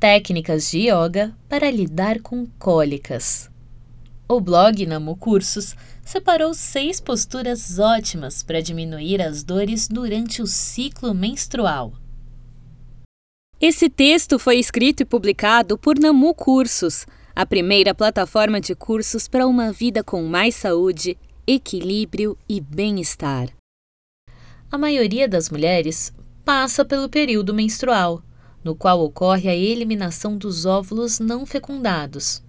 Técnicas de Yoga para lidar com cólicas. O blog Namu Cursos separou seis posturas ótimas para diminuir as dores durante o ciclo menstrual. Esse texto foi escrito e publicado por Namu Cursos, a primeira plataforma de cursos para uma vida com mais saúde, equilíbrio e bem-estar. A maioria das mulheres passa pelo período menstrual no qual ocorre a eliminação dos óvulos não fecundados.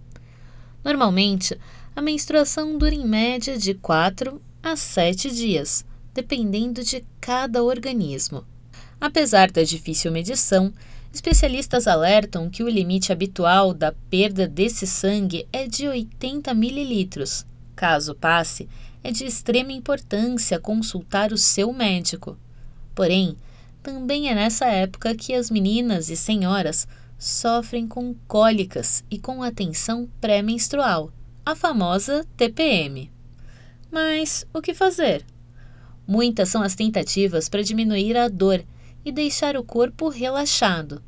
Normalmente, a menstruação dura em média de 4 a 7 dias, dependendo de cada organismo. Apesar da difícil medição, especialistas alertam que o limite habitual da perda desse sangue é de 80 ml. Caso passe, é de extrema importância consultar o seu médico. Porém, também é nessa época que as meninas e senhoras sofrem com cólicas e com a tensão pré-menstrual, a famosa TPM. Mas o que fazer? Muitas são as tentativas para diminuir a dor e deixar o corpo relaxado.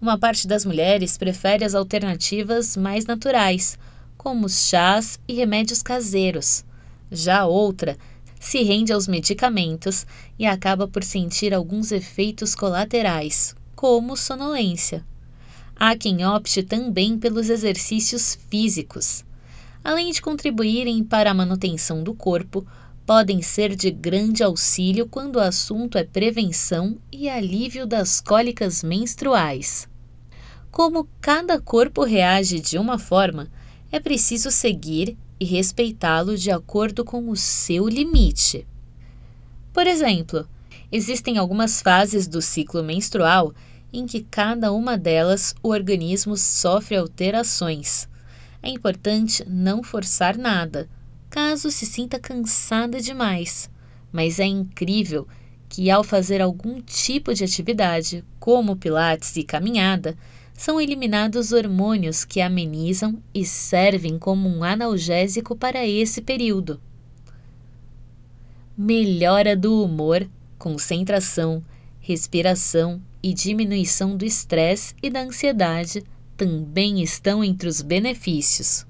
Uma parte das mulheres prefere as alternativas mais naturais, como os chás e remédios caseiros. Já outra se rende aos medicamentos e acaba por sentir alguns efeitos colaterais, como sonolência. Há quem opte também pelos exercícios físicos. Além de contribuírem para a manutenção do corpo, podem ser de grande auxílio quando o assunto é prevenção e alívio das cólicas menstruais. Como cada corpo reage de uma forma, é preciso seguir e respeitá-lo de acordo com o seu limite. Por exemplo, existem algumas fases do ciclo menstrual em que cada uma delas o organismo sofre alterações. É importante não forçar nada, caso se sinta cansada demais, mas é incrível que ao fazer algum tipo de atividade, como pilates e caminhada, são eliminados hormônios que amenizam e servem como um analgésico para esse período. Melhora do humor, concentração, respiração e diminuição do estresse e da ansiedade também estão entre os benefícios.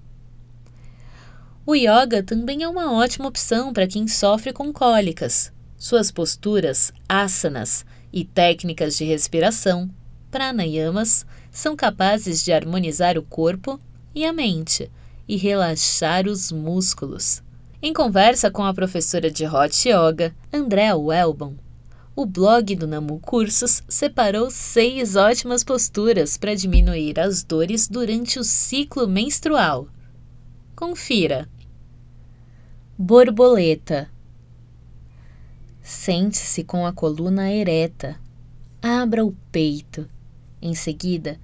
O yoga também é uma ótima opção para quem sofre com cólicas. Suas posturas, asanas e técnicas de respiração, pranayamas, são capazes de harmonizar o corpo e a mente e relaxar os músculos. Em conversa com a professora de Hot Yoga, Andrea Welbon, o blog do Namu Cursos separou seis ótimas posturas para diminuir as dores durante o ciclo menstrual. Confira. Borboleta. Sente-se com a coluna ereta. Abra o peito. Em seguida,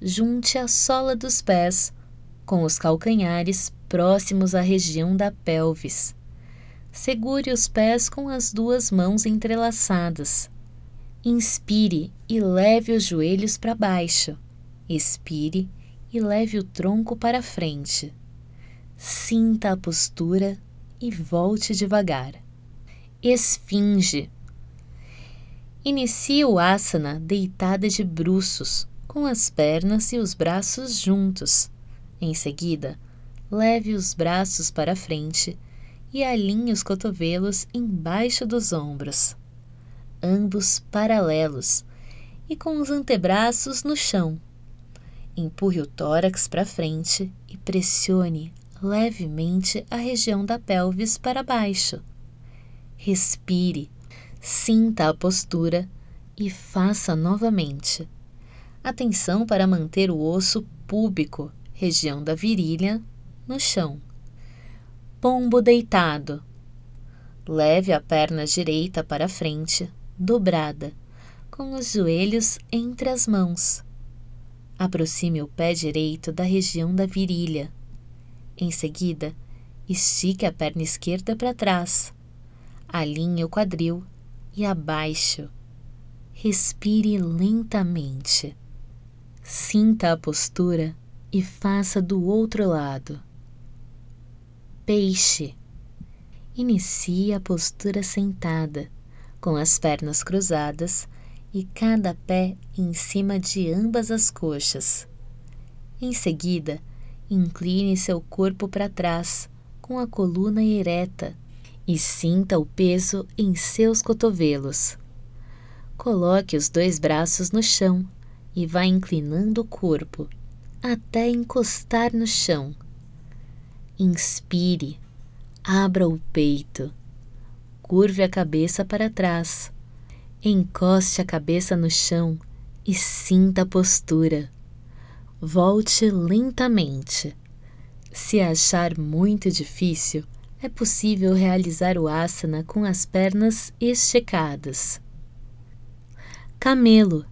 junte a sola dos pés com os calcanhares próximos à região da pelvis. Segure os pés com as duas mãos entrelaçadas. Inspire e leve os joelhos para baixo. Expire e leve o tronco para frente. Sinta a postura e volte devagar. Esfinge. Inicie o asana deitada de bruços, com as pernas e os braços juntos. Em seguida, leve os braços para frente e alinhe os cotovelos embaixo dos ombros, ambos paralelos e com os antebraços no chão. Empurre o tórax para frente e pressione levemente a região da pelvis para baixo. Respire, sinta a postura e faça novamente. Atenção para manter o osso púbico, região da virilha, no chão. Pombo deitado. Leve a perna direita para frente, dobrada, com os joelhos entre as mãos. Aproxime o pé direito da região da virilha. Em seguida, estique a perna esquerda para trás. Alinhe o quadril e abaixe. Respire lentamente. Sinta a postura e faça do outro lado. Peixe. Inicie a postura sentada, com as pernas cruzadas e cada pé em cima de ambas as coxas. Em seguida, incline seu corpo para trás, com a coluna ereta, e sinta o peso em seus cotovelos. Coloque os dois braços no chão e vá inclinando o corpo até encostar no chão. Inspire, abra o peito, curve a cabeça para trás Encoste a cabeça no chão e sinta a postura. Volte lentamente. Se achar muito difícil, é possível realizar o asana com as pernas esticadas. Camelo.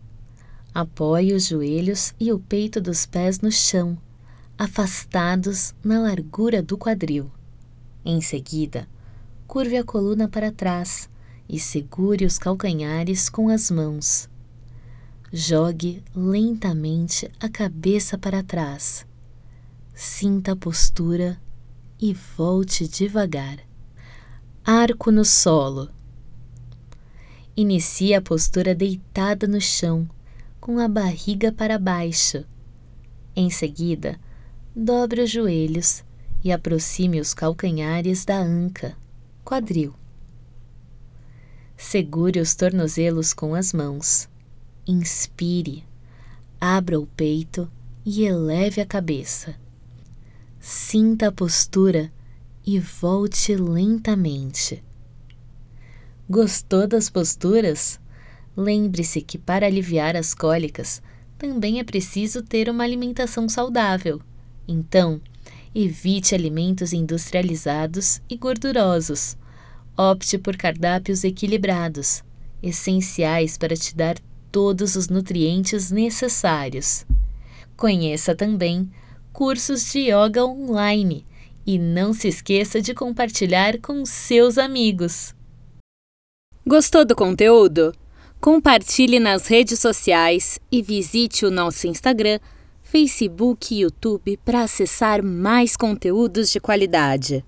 Apoie os joelhos e o peito dos pés no chão, afastados na largura do quadril. Em seguida, curve a coluna para trás e segure os calcanhares com as mãos. Jogue lentamente a cabeça para trás. Sinta a postura e volte devagar. Arco no solo. Inicie a postura deitada no chão, com a barriga para baixo. Em seguida, dobre os joelhos e aproxime os calcanhares da anca, quadril. Segure os tornozelos com as mãos. Inspire, abra o peito e eleve a cabeça. Sinta a postura e volte lentamente. Gostou das posturas? Lembre-se que para aliviar as cólicas também é preciso ter uma alimentação saudável. Então, evite alimentos industrializados e gordurosos Opte por cardápios equilibrados, essenciais para te dar todos os nutrientes necessários. Conheça também cursos de yoga online e não se esqueça de compartilhar com seus amigos. Gostou do conteúdo? Compartilhe nas redes sociais e visite o nosso Instagram, Facebook e YouTube para acessar mais conteúdos de qualidade.